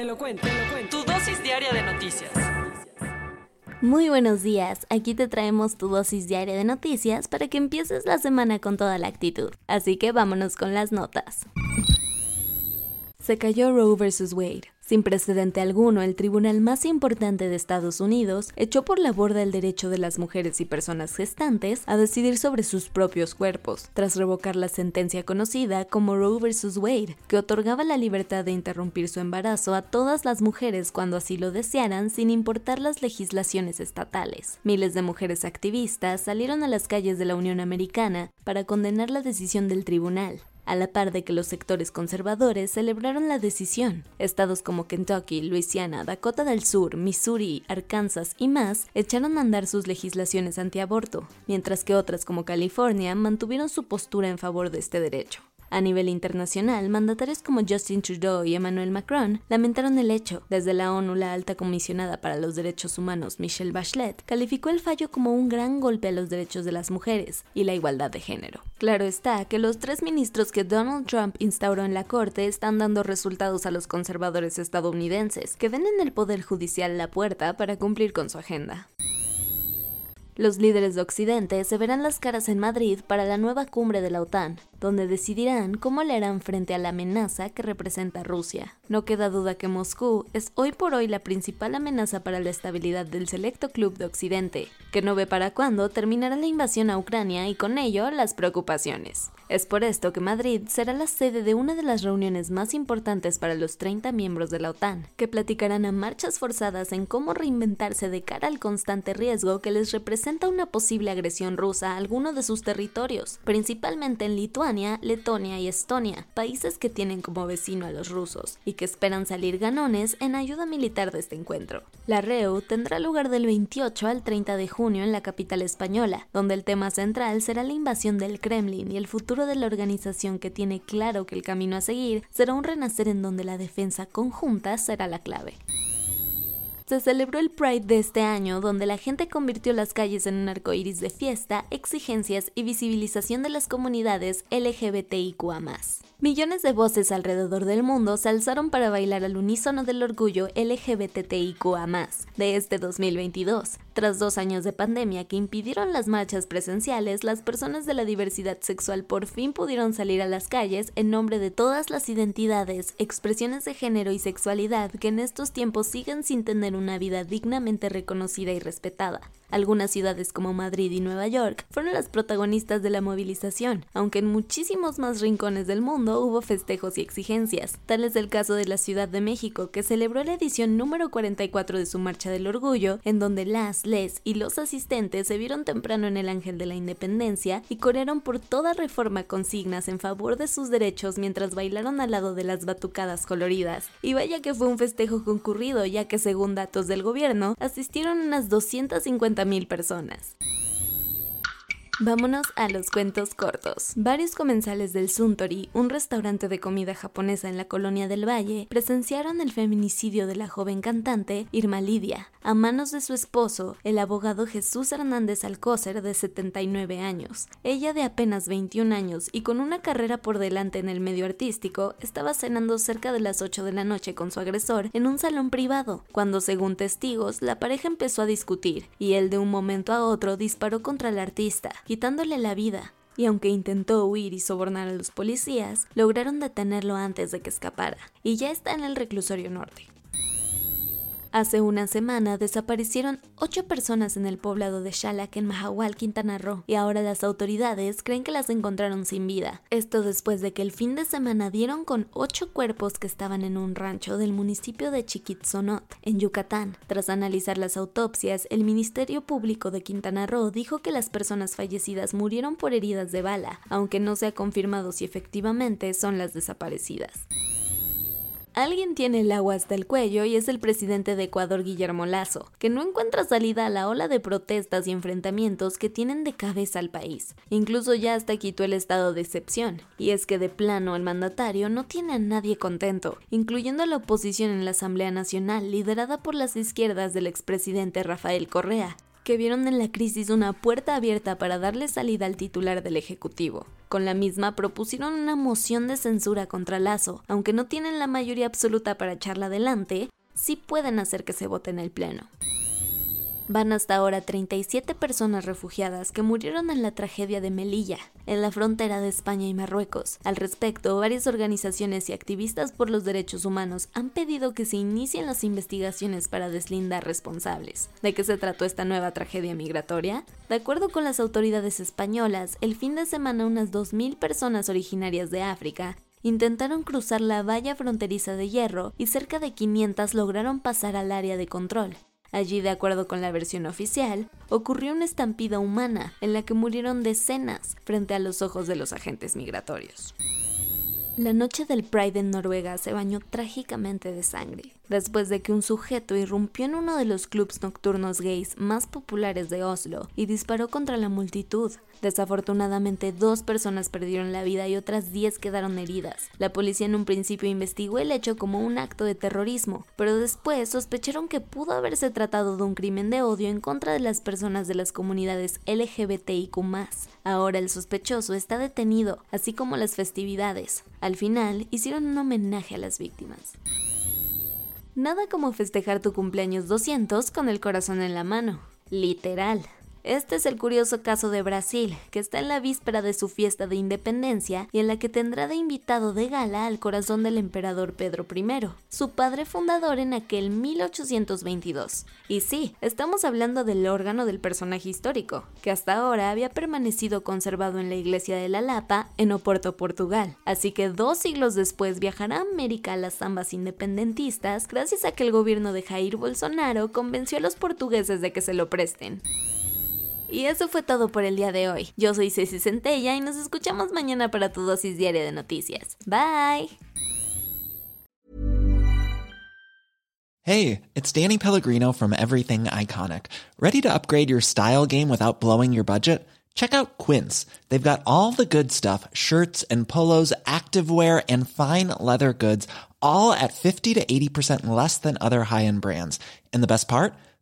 Te lo cuento, te lo cuento. Tu dosis diaria de noticias. Muy buenos días, aquí te traemos tu dosis diaria de noticias para que empieces la semana con toda la actitud. Así que vámonos con las notas. Se cayó Roe vs. Wade. Sin precedente alguno, el tribunal más importante de Estados Unidos echó por la borda el derecho de las mujeres y personas gestantes a decidir sobre sus propios cuerpos, tras revocar la sentencia conocida como Roe vs. Wade, que otorgaba la libertad de interrumpir su embarazo a todas las mujeres cuando así lo desearan sin importar las legislaciones estatales. Miles de mujeres activistas salieron a las calles de la Unión Americana para condenar la decisión del tribunal, a la par de que los sectores conservadores celebraron la decisión. Estados como Kentucky, Luisiana, Dakota del Sur, Missouri, Arkansas y más echaron a andar sus legislaciones antiaborto, mientras que otras como California mantuvieron su postura en favor de este derecho. A nivel internacional, mandatarios como Justin Trudeau y Emmanuel Macron lamentaron el hecho. Desde la ONU, la alta comisionada para los derechos humanos, Michelle Bachelet, calificó el fallo como un gran golpe a los derechos de las mujeres y la igualdad de género. Claro está que los tres ministros que Donald Trump instauró en la Corte están dando resultados a los conservadores estadounidenses, que ven en el Poder Judicial la puerta para cumplir con su agenda. Los líderes de Occidente se verán las caras en Madrid para la nueva cumbre de la OTAN, donde decidirán cómo le harán frente a la amenaza que representa Rusia. No queda duda que Moscú es hoy por hoy la principal amenaza para la estabilidad del selecto club de Occidente, que no ve para cuándo terminará la invasión a Ucrania y con ello las preocupaciones. Es por esto que Madrid será la sede de una de las reuniones más importantes para los 30 miembros de la OTAN, que platicarán a marchas forzadas en cómo reinventarse de cara al constante riesgo que les representa una posible agresión rusa a alguno de sus territorios, principalmente en Lituania, Letonia y Estonia, países que tienen como vecino a los rusos y que esperan salir ganones en ayuda militar de este encuentro. La REU tendrá lugar del 28 al 30 de junio en la capital española, donde el tema central será la invasión del Kremlin y el futuro de la organización que tiene claro que el camino a seguir será un renacer en donde la defensa conjunta será la clave se celebró el Pride de este año, donde la gente convirtió las calles en un arco iris de fiesta, exigencias y visibilización de las comunidades LGBTIQA. Millones de voces alrededor del mundo se alzaron para bailar al unísono del orgullo LGBTIQA de este 2022. Tras dos años de pandemia que impidieron las marchas presenciales, las personas de la diversidad sexual por fin pudieron salir a las calles en nombre de todas las identidades, expresiones de género y sexualidad que en estos tiempos siguen sin tener una vida dignamente reconocida y respetada. Algunas ciudades como Madrid y Nueva York fueron las protagonistas de la movilización, aunque en muchísimos más rincones del mundo hubo festejos y exigencias. Tal es el caso de la Ciudad de México, que celebró la edición número 44 de su Marcha del Orgullo, en donde las, les y los asistentes se vieron temprano en el Ángel de la Independencia y corearon por toda reforma consignas en favor de sus derechos mientras bailaron al lado de las batucadas coloridas. Y vaya que fue un festejo concurrido, ya que según datos del gobierno, asistieron unas 250 mil personas. Vámonos a los cuentos cortos. Varios comensales del Suntory, un restaurante de comida japonesa en la colonia del Valle, presenciaron el feminicidio de la joven cantante Irma Lidia a manos de su esposo, el abogado Jesús Hernández Alcócer, de 79 años. Ella, de apenas 21 años y con una carrera por delante en el medio artístico, estaba cenando cerca de las 8 de la noche con su agresor en un salón privado, cuando, según testigos, la pareja empezó a discutir y él de un momento a otro disparó contra el artista quitándole la vida, y aunque intentó huir y sobornar a los policías, lograron detenerlo antes de que escapara, y ya está en el reclusorio norte. Hace una semana desaparecieron ocho personas en el poblado de Xalac en Mahahual, Quintana Roo, y ahora las autoridades creen que las encontraron sin vida. Esto después de que el fin de semana dieron con ocho cuerpos que estaban en un rancho del municipio de Chiquitzonot, en Yucatán. Tras analizar las autopsias, el Ministerio Público de Quintana Roo dijo que las personas fallecidas murieron por heridas de bala, aunque no se ha confirmado si efectivamente son las desaparecidas. Alguien tiene el agua hasta el cuello y es el presidente de Ecuador, Guillermo Lazo, que no encuentra salida a la ola de protestas y enfrentamientos que tienen de cabeza al país. Incluso ya hasta quitó el estado de excepción. Y es que de plano el mandatario no tiene a nadie contento, incluyendo a la oposición en la Asamblea Nacional liderada por las izquierdas del expresidente Rafael Correa, que vieron en la crisis una puerta abierta para darle salida al titular del Ejecutivo. Con la misma propusieron una moción de censura contra Lazo, aunque no tienen la mayoría absoluta para echarla adelante, sí pueden hacer que se vote en el Pleno. Van hasta ahora 37 personas refugiadas que murieron en la tragedia de Melilla, en la frontera de España y Marruecos. Al respecto, varias organizaciones y activistas por los derechos humanos han pedido que se inicien las investigaciones para deslindar responsables. ¿De qué se trató esta nueva tragedia migratoria? De acuerdo con las autoridades españolas, el fin de semana unas 2.000 personas originarias de África intentaron cruzar la valla fronteriza de hierro y cerca de 500 lograron pasar al área de control. Allí, de acuerdo con la versión oficial, ocurrió una estampida humana en la que murieron decenas frente a los ojos de los agentes migratorios. La noche del Pride en Noruega se bañó trágicamente de sangre después de que un sujeto irrumpió en uno de los clubs nocturnos gays más populares de Oslo y disparó contra la multitud. Desafortunadamente, dos personas perdieron la vida y otras diez quedaron heridas. La policía en un principio investigó el hecho como un acto de terrorismo, pero después sospecharon que pudo haberse tratado de un crimen de odio en contra de las personas de las comunidades LGBTIQ. Ahora el sospechoso está detenido, así como las festividades. Al final, hicieron un homenaje a las víctimas. Nada como festejar tu cumpleaños 200 con el corazón en la mano. Literal. Este es el curioso caso de Brasil, que está en la víspera de su fiesta de independencia y en la que tendrá de invitado de gala al corazón del emperador Pedro I, su padre fundador en aquel 1822. Y sí, estamos hablando del órgano del personaje histórico, que hasta ahora había permanecido conservado en la iglesia de la Lapa, en Oporto, Portugal. Así que dos siglos después viajará a América a las zambas independentistas gracias a que el gobierno de Jair Bolsonaro convenció a los portugueses de que se lo presten. Y eso fue todo por el día de hoy. Yo soy Ceci Centella y nos escuchamos mañana para tu dosis diaria de noticias. Bye. Hey, it's Danny Pellegrino from Everything Iconic. Ready to upgrade your style game without blowing your budget? Check out Quince. They've got all the good stuff shirts and polos, activewear, and fine leather goods, all at 50 to 80% less than other high end brands. And the best part?